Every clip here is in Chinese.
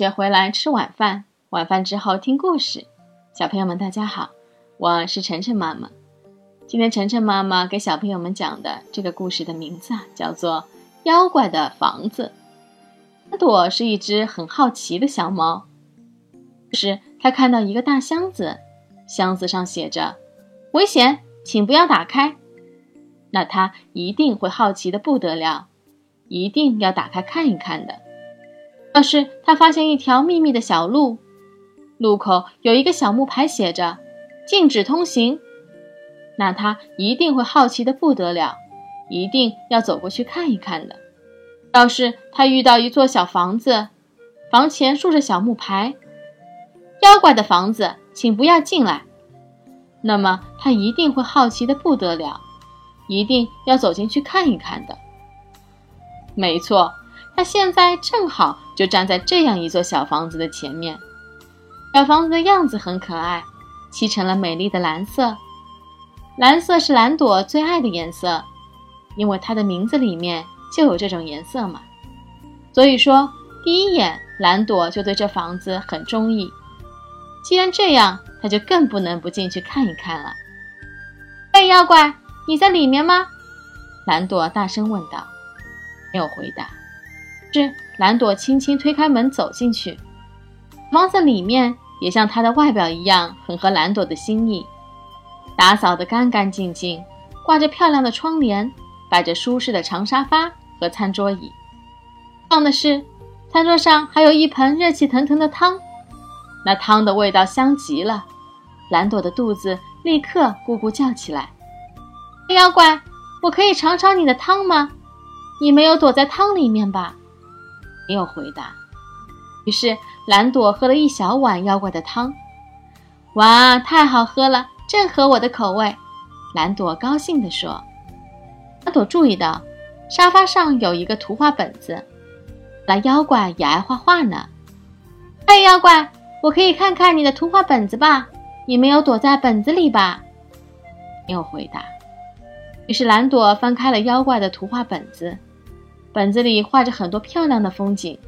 接回来吃晚饭，晚饭之后听故事。小朋友们，大家好，我是晨晨妈妈。今天晨晨妈妈给小朋友们讲的这个故事的名字啊，叫做《妖怪的房子》。阿朵是一只很好奇的小猫，是它看到一个大箱子，箱子上写着“危险，请不要打开”，那它一定会好奇的不得了，一定要打开看一看的。要是他发现一条秘密的小路，路口有一个小木牌，写着“禁止通行”，那他一定会好奇的不得了，一定要走过去看一看的。要是他遇到一座小房子，房前竖着小木牌，“妖怪的房子，请不要进来”，那么他一定会好奇的不得了，一定要走进去看一看的。没错。他现在正好就站在这样一座小房子的前面，小房子的样子很可爱，漆成了美丽的蓝色。蓝色是蓝朵最爱的颜色，因为它的名字里面就有这种颜色嘛。所以说，第一眼蓝朵就对这房子很中意。既然这样，他就更不能不进去看一看了。哎，妖怪，你在里面吗？蓝朵大声问道。没有回答。是蓝朵轻轻推开门走进去，房子里面也像它的外表一样，很合蓝朵的心意，打扫得干干净净，挂着漂亮的窗帘，摆着舒适的长沙发和餐桌椅。棒的是，餐桌上还有一盆热气腾腾的汤，那汤的味道香极了，蓝朵的肚子立刻咕咕叫起来。妖怪，我可以尝尝你的汤吗？你没有躲在汤里面吧？没有回答，于是蓝朵喝了一小碗妖怪的汤，哇，太好喝了，正合我的口味。蓝朵高兴地说。蓝朵注意到沙发上有一个图画本子，那妖怪也爱画画呢。哎，妖怪，我可以看看你的图画本子吧？你没有躲在本子里吧？没有回答。于是蓝朵翻开了妖怪的图画本子。本子里画着很多漂亮的风景，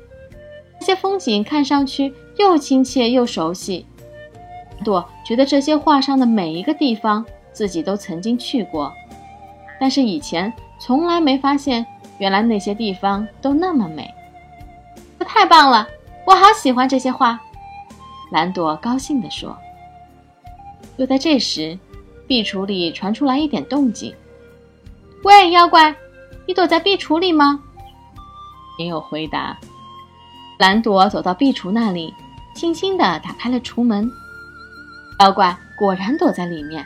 这些风景看上去又亲切又熟悉。朵觉得这些画上的每一个地方自己都曾经去过，但是以前从来没发现，原来那些地方都那么美。太棒了，我好喜欢这些画。蓝朵高兴地说。就在这时，壁橱里传出来一点动静。喂，妖怪，你躲在壁橱里吗？没有回答。蓝朵走到壁橱那里，轻轻地打开了橱门。妖怪果然躲在里面。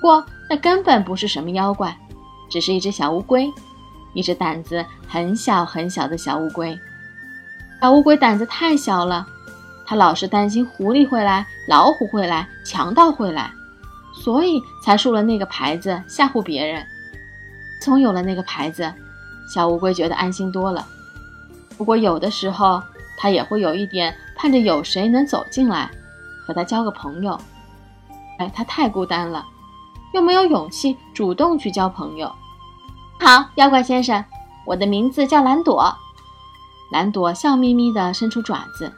不过那根本不是什么妖怪，只是一只小乌龟，一只胆子很小很小的小乌龟。小乌龟胆子太小了，它老是担心狐狸会来、老虎会来、强盗会来，所以才竖了那个牌子吓唬别人。从有了那个牌子。小乌龟觉得安心多了，不过有的时候它也会有一点盼着有谁能走进来，和它交个朋友。哎，它太孤单了，又没有勇气主动去交朋友。好，妖怪先生，我的名字叫蓝朵。蓝朵笑眯眯地伸出爪子。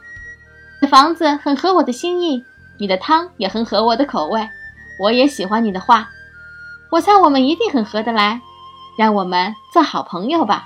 你的房子很合我的心意，你的汤也很合我的口味，我也喜欢你的画。我猜我们一定很合得来。让我们做好朋友吧。